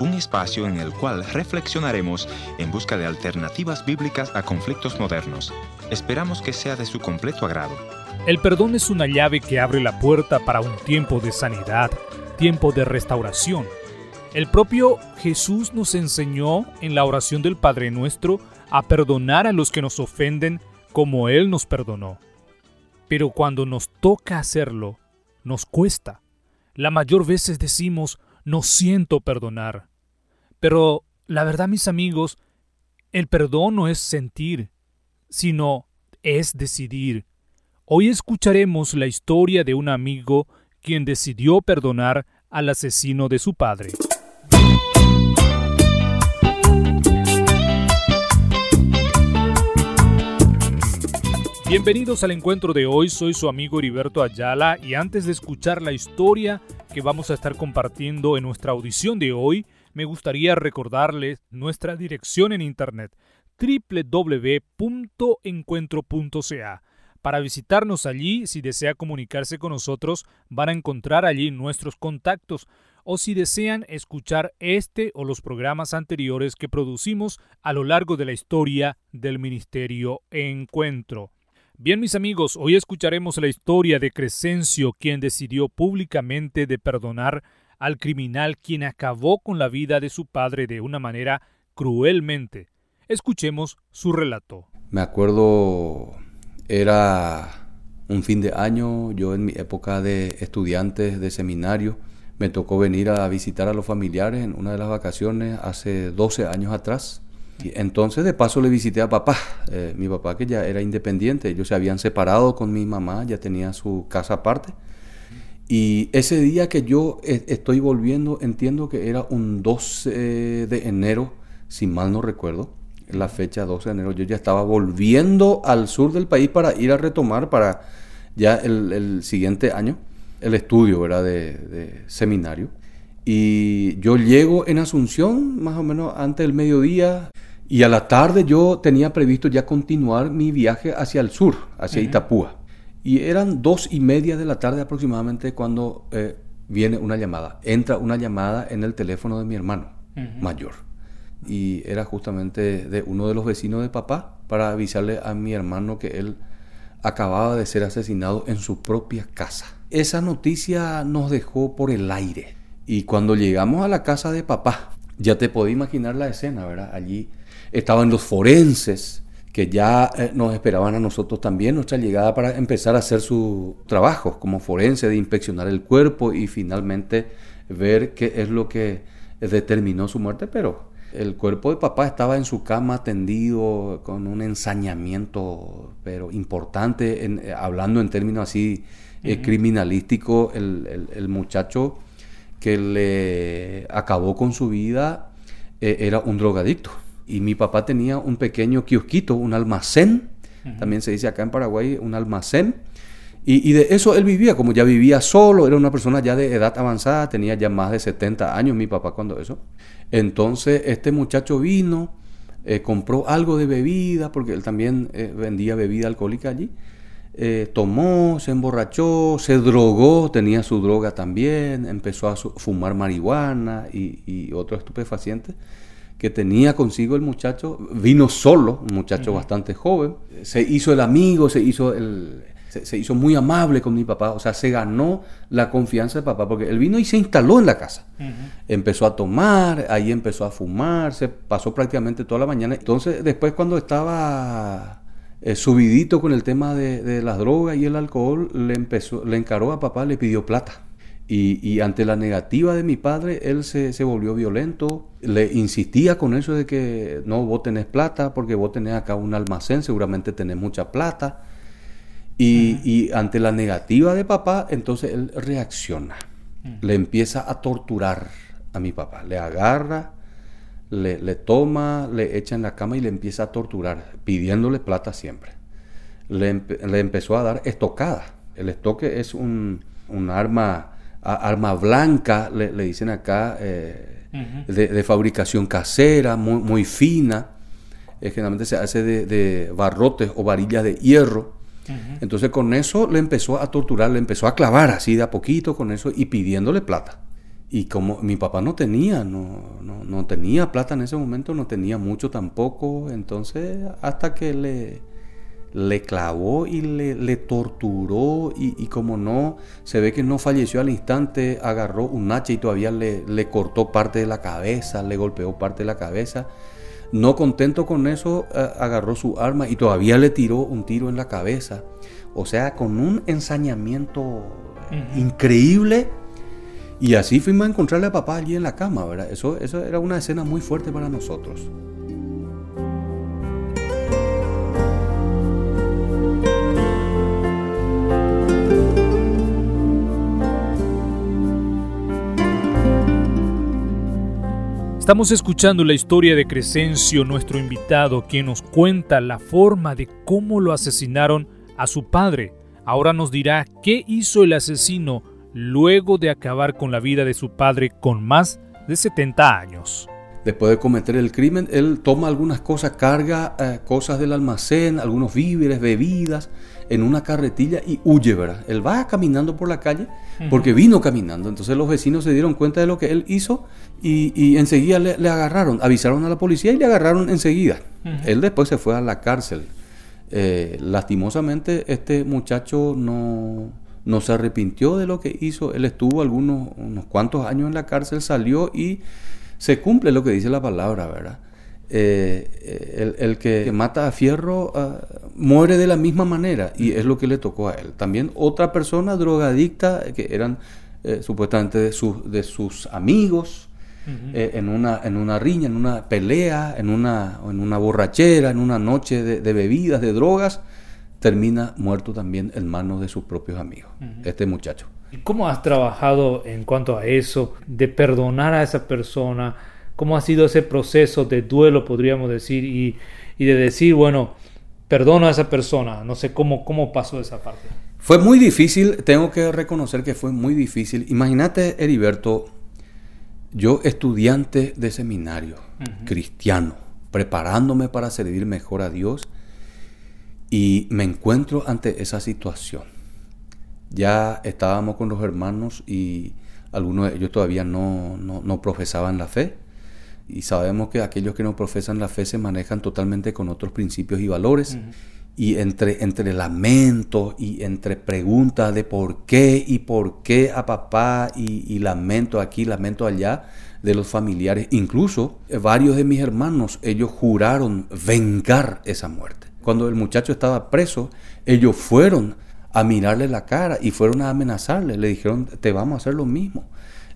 Un espacio en el cual reflexionaremos en busca de alternativas bíblicas a conflictos modernos. Esperamos que sea de su completo agrado. El perdón es una llave que abre la puerta para un tiempo de sanidad, tiempo de restauración. El propio Jesús nos enseñó en la oración del Padre Nuestro a perdonar a los que nos ofenden como Él nos perdonó. Pero cuando nos toca hacerlo, nos cuesta. La mayor veces decimos, no siento perdonar. Pero la verdad, mis amigos, el perdón no es sentir, sino es decidir. Hoy escucharemos la historia de un amigo quien decidió perdonar al asesino de su padre. Bienvenidos al encuentro de hoy, soy su amigo Heriberto Ayala y antes de escuchar la historia que vamos a estar compartiendo en nuestra audición de hoy, me gustaría recordarles nuestra dirección en internet www.encuentro.ca. Para visitarnos allí, si desea comunicarse con nosotros, van a encontrar allí nuestros contactos o si desean escuchar este o los programas anteriores que producimos a lo largo de la historia del Ministerio Encuentro. Bien, mis amigos, hoy escucharemos la historia de Crescencio, quien decidió públicamente de perdonar al criminal quien acabó con la vida de su padre de una manera cruelmente. Escuchemos su relato. Me acuerdo, era un fin de año, yo en mi época de estudiantes de seminario, me tocó venir a visitar a los familiares en una de las vacaciones hace 12 años atrás. Entonces de paso le visité a papá, eh, mi papá que ya era independiente, ellos se habían separado con mi mamá, ya tenía su casa aparte. Y ese día que yo eh, estoy volviendo, entiendo que era un 12 de enero, si mal no recuerdo, la fecha 12 de enero, yo ya estaba volviendo al sur del país para ir a retomar para ya el, siguiente año el estudio ¿verdad? De seminario. Y yo llego en Asunción más o menos antes del mediodía, y a la tarde yo tenía previsto ya continuar mi viaje hacia el sur, hacia Itapúa. Y eran dos y media de la tarde aproximadamente cuando eh, viene una llamada. Entra una llamada en el teléfono de mi hermano mayor. Y era justamente de uno de los vecinos de papá para avisarle a mi hermano que él acababa de ser asesinado en su propia casa. Esa noticia nos dejó por el aire. Y cuando llegamos a la casa de papá, ya te podés imaginar la escena, ¿verdad? Allí estaban los forenses que ya eh, nos esperaban a nosotros también nuestra llegada para empezar a hacer su trabajo como forense, de inspeccionar el cuerpo y finalmente ver qué es lo que determinó su muerte, pero el cuerpo de papá estaba en su cama tendido con un ensañamiento, pero importante, en, eh, hablando en términos así eh, criminalísticos, el, el, muchacho que le acabó con su vida era un drogadicto y mi papá tenía un pequeño kiosquito, un almacén, también se dice acá en Paraguay, un almacén. Y, de eso él vivía, como ya vivía solo, era una persona ya de edad avanzada, tenía ya más de 70 años mi papá cuando eso. Entonces este muchacho vino, eh, compró algo de bebida, porque él también eh, vendía bebida alcohólica allí. Eh, tomó, se emborrachó, se drogó, tenía su droga también, empezó a fumar marihuana y, y otros estupefacientes que tenía consigo el muchacho, vino solo, un muchacho bastante joven, se hizo el amigo, se hizo el, se, hizo muy amable con mi papá, o sea, se ganó la confianza de papá, porque él vino y se instaló en la casa. Empezó a tomar, ahí empezó a fumar, se pasó prácticamente toda la mañana. Entonces, después cuando estaba eh, subidito con el tema de, de, las drogas y el alcohol, le, empezó, le encaró a papá, le pidió plata. Y, ante la negativa de mi padre, él se, se, volvió violento, le insistía con eso de que no, vos tenés plata, porque vos tenés acá un almacén, seguramente tenés mucha plata. Y, y ante la negativa de papá, entonces él reacciona, le empieza a torturar a mi papá, le agarra, le, le, toma, le echa en la cama y le empieza a torturar, pidiéndole plata siempre. Le, le empezó a dar estocada. El estoque es un, un arma arma blanca, le, dicen acá, eh, de, fabricación casera, muy, muy fina. Eh, generalmente se hace de, barrotes o varillas de hierro. Entonces con eso le empezó a torturar, le empezó a clavar así de a poquito con eso y pidiéndole plata. Y como mi papá no tenía, no, no, no tenía plata en ese momento, no tenía mucho tampoco, entonces hasta que le, le clavó y le, le torturó y, y, como no, se ve que no falleció al instante, agarró un hacha y todavía le, le, cortó parte de la cabeza, le golpeó parte de la cabeza. No contento con eso, agarró su arma y todavía le tiró un tiro en la cabeza. O sea, con un ensañamiento uh -huh. increíble. Y así fuimos a encontrarle a papá allí en la cama, ¿verdad? Eso, eso era una escena muy fuerte para nosotros. Estamos escuchando la historia de Crescencio, nuestro invitado, quien nos cuenta la forma de cómo lo asesinaron a su padre. Ahora nos dirá qué hizo el asesino luego de acabar con la vida de su padre con más de 70 años. Después de cometer el crimen, él toma algunas cosas, carga eh, cosas del almacén, algunos víveres, bebidas, en una carretilla y huye, ¿verdad? Él va caminando por la calle porque vino caminando. Entonces los vecinos se dieron cuenta de lo que él hizo y, y enseguida le, le, agarraron, avisaron a la policía y le agarraron enseguida. Uh -huh. Él después se fue a la cárcel. Eh, lastimosamente este muchacho no, no se arrepintió de lo que hizo. Él estuvo algunos unos cuantos años en la cárcel, salió y se cumple lo que dice la palabra, ¿verdad? Eh, el, el, que mata a Fierro uh, muere de la misma manera y es lo que le tocó a él. También otra persona drogadicta que eran eh, supuestamente de, su, de, sus amigos uh -huh. eh, en, una, en una riña, en una pelea, en una, en una borrachera, en una noche de, de bebidas, de drogas, termina muerto también en manos de sus propios amigos, uh -huh. este muchacho. ¿Cómo has trabajado en cuanto a eso, de perdonar a esa persona? ¿Cómo ha sido ese proceso de duelo, podríamos decir, y, y de decir, bueno, perdono a esa persona? No sé cómo, cómo pasó esa parte. Fue muy difícil, tengo que reconocer que fue muy difícil. Imagínate, Heriberto, yo estudiante de seminario, uh -huh. cristiano, preparándome para servir mejor a Dios, y me encuentro ante esa situación ya estábamos con los hermanos y algunos de ellos todavía no, no, no, profesaban la fe. Y sabemos que aquellos que no profesan la fe se manejan totalmente con otros principios y valores. Uh -huh. Y entre, entre lamentos y entre preguntas de por qué y por qué a papá y, y lamento aquí, lamento allá de los familiares. Incluso varios de mis hermanos, ellos juraron vengar esa muerte. Cuando el muchacho estaba preso, ellos fueron a mirarle la cara y fueron a amenazarle. Le dijeron, te vamos a hacer lo mismo.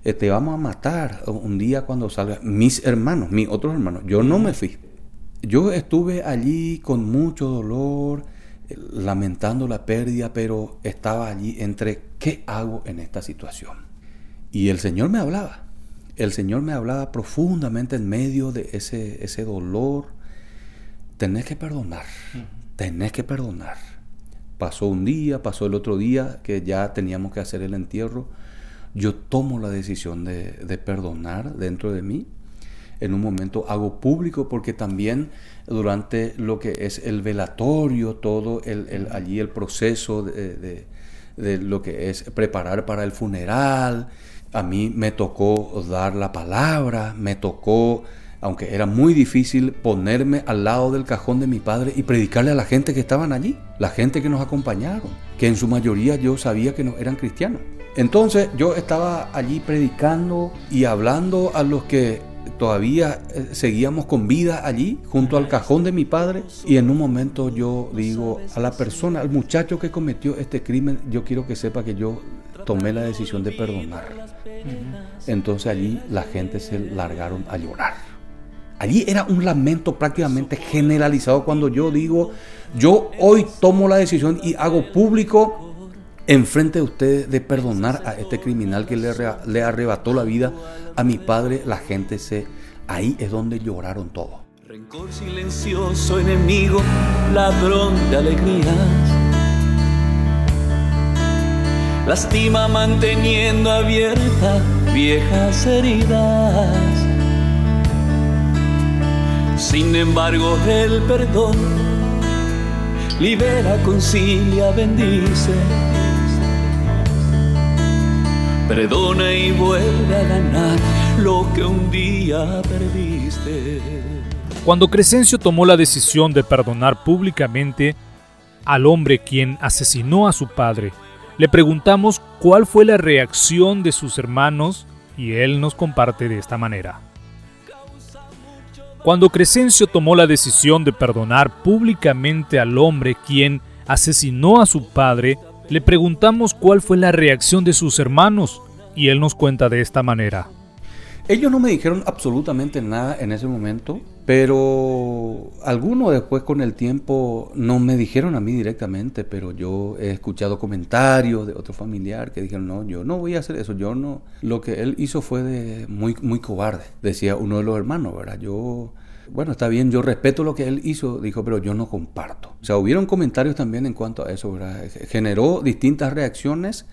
Eh, te vamos a matar un día cuando salga. Mis hermanos, mis otros hermanos. Yo no me fui. Yo estuve allí con mucho dolor, eh, lamentando la pérdida, pero estaba allí entre qué hago en esta situación. Y el Señor me hablaba. El Señor me hablaba profundamente en medio de ese, ese dolor. Tenés que perdonar. Tenés que perdonar pasó un día, pasó el otro día que ya teníamos que hacer el entierro, yo tomo la decisión de, de, perdonar dentro de mí. En un momento hago público porque también durante lo que es el velatorio, todo el, el allí el proceso de, de, de, lo que es preparar para el funeral, a mí me tocó dar la palabra, me tocó aunque era muy difícil ponerme al lado del cajón de mi padre y predicarle a la gente que estaban allí, la gente que nos acompañaron, que en su mayoría yo sabía que no eran cristianos. Entonces yo estaba allí predicando y hablando a los que todavía eh, seguíamos con vida allí, junto al cajón de mi padre, y en un momento yo digo a la persona, al muchacho que cometió este crimen, yo quiero que sepa que yo tomé la decisión de perdonar. Entonces allí la gente se largaron a llorar. Allí era un lamento prácticamente generalizado cuando yo digo, yo hoy tomo la decisión y hago público enfrente de ustedes de perdonar a este criminal que le, arrebató la vida a mi padre. La gente se... Ahí es donde lloraron todos. Rencor silencioso, enemigo, ladrón de alegrías. Lastima manteniendo abiertas viejas heridas sin embargo, el perdón libera, concilia, bendice. Perdona y vuelve a ganar lo que un día perdiste. Cuando Crescencio tomó la decisión de perdonar públicamente al hombre quien asesinó a su padre, le preguntamos cuál fue la reacción de sus hermanos y él nos comparte de esta manera. Cuando Crescencio tomó la decisión de perdonar públicamente al hombre quien asesinó a su padre, le preguntamos cuál fue la reacción de sus hermanos y él nos cuenta de esta manera. Ellos no me dijeron absolutamente nada en ese momento, pero algunos después con el tiempo no me dijeron a mí directamente, pero yo he escuchado comentarios de otro familiar que dijeron, no, yo no voy a hacer eso, yo no. Lo que él hizo fue de muy, muy cobarde, decía uno de los hermanos, ¿verdad? Yo bueno, está bien, yo respeto lo que él hizo, dijo, pero yo no comparto. O sea, hubieron comentarios también en cuanto a eso, ¿verdad? Generó distintas reacciones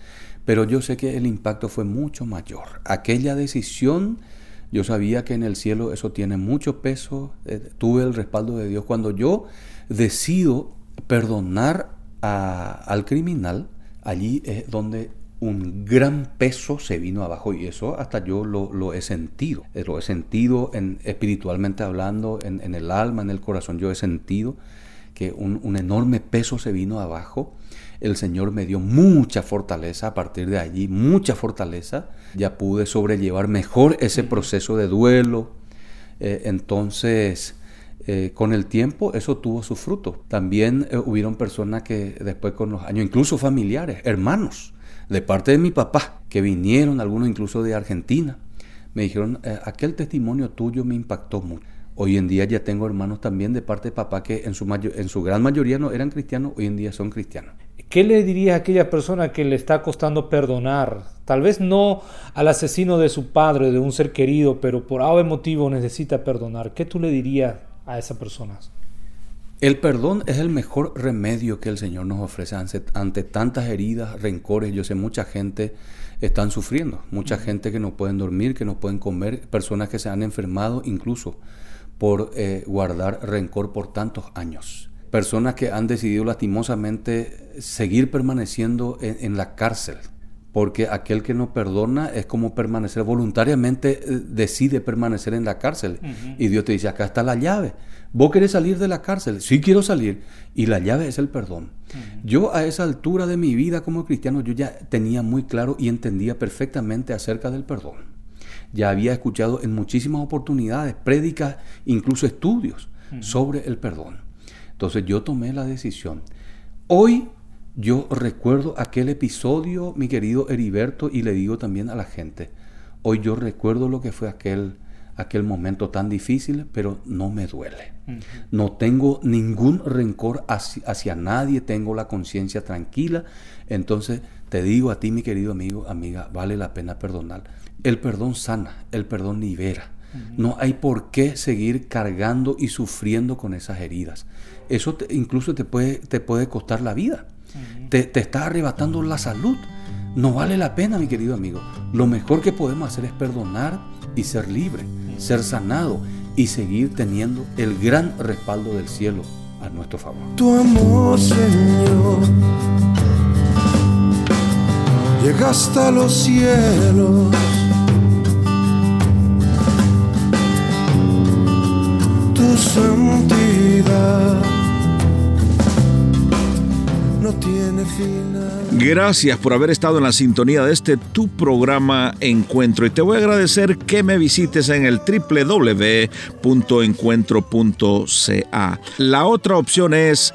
pero yo sé que el impacto fue mucho mayor. Aquella decisión, yo sabía que en el cielo eso tiene mucho peso, eh, tuve el respaldo de Dios. Cuando yo decido perdonar al criminal, allí es donde un gran peso se vino abajo y eso hasta yo lo, he sentido, eh, lo he sentido en, espiritualmente hablando, en, el alma, en el corazón, yo he sentido que un enorme peso se vino abajo el Señor me dio mucha fortaleza a partir de allí, mucha fortaleza. Ya pude sobrellevar mejor ese proceso de duelo. Eh, entonces, eh, con el tiempo eso tuvo su fruto. También eh, hubieron personas que después con los años, incluso familiares, hermanos, de parte de mi papá, que vinieron, algunos incluso de Argentina, me dijeron, aquel testimonio tuyo me impactó mucho. Hoy en día ya tengo hermanos también de parte de papá que en su, en su gran mayoría no eran cristianos, hoy en día son cristianos. ¿Qué le diría a aquella persona que le está costando perdonar? Tal vez no al asesino de su padre, de un ser querido, pero por algún motivo necesita perdonar. ¿Qué tú le dirías a esa persona? El perdón es el mejor remedio que el Señor nos ofrece ante, tantas heridas, rencores. Yo sé, mucha gente están sufriendo, mucha gente que no pueden dormir, que no pueden comer, personas que se han enfermado incluso por eh, guardar rencor por tantos años personas que han decidido lastimosamente seguir permaneciendo en, la cárcel, porque aquel que no perdona es como permanecer voluntariamente, eh, decide permanecer en la cárcel. Y Dios te dice, acá está la llave. ¿Vos querés salir de la cárcel? Sí quiero salir. Y la llave es el perdón. Yo a esa altura de mi vida como cristiano, yo ya tenía muy claro y entendía perfectamente acerca del perdón. Ya había escuchado en muchísimas oportunidades, prédicas, incluso estudios sobre el perdón. Entonces yo tomé la decisión. Hoy yo recuerdo aquel episodio, mi querido Heriberto, y le digo también a la gente, hoy yo recuerdo lo que fue aquel, aquel momento tan difícil, pero no me duele. No tengo ningún rencor hacia, hacia nadie, tengo la conciencia tranquila. Entonces te digo a ti, mi querido amigo, amiga, vale la pena perdonar. El perdón sana, el perdón libera. No hay por qué seguir cargando y sufriendo con esas heridas. Eso incluso te puede, te puede costar la vida. te, te, está arrebatando la salud. No vale la pena, mi querido amigo. Lo mejor que podemos hacer es perdonar y ser libre, ser sanado y seguir teniendo el gran respaldo del cielo a nuestro favor. Tu amor, Señor, llega hasta los cielos Gracias por haber estado en la sintonía de este tu programa Encuentro. Y te voy a agradecer que me visites en el www.encuentro.ca. La otra opción es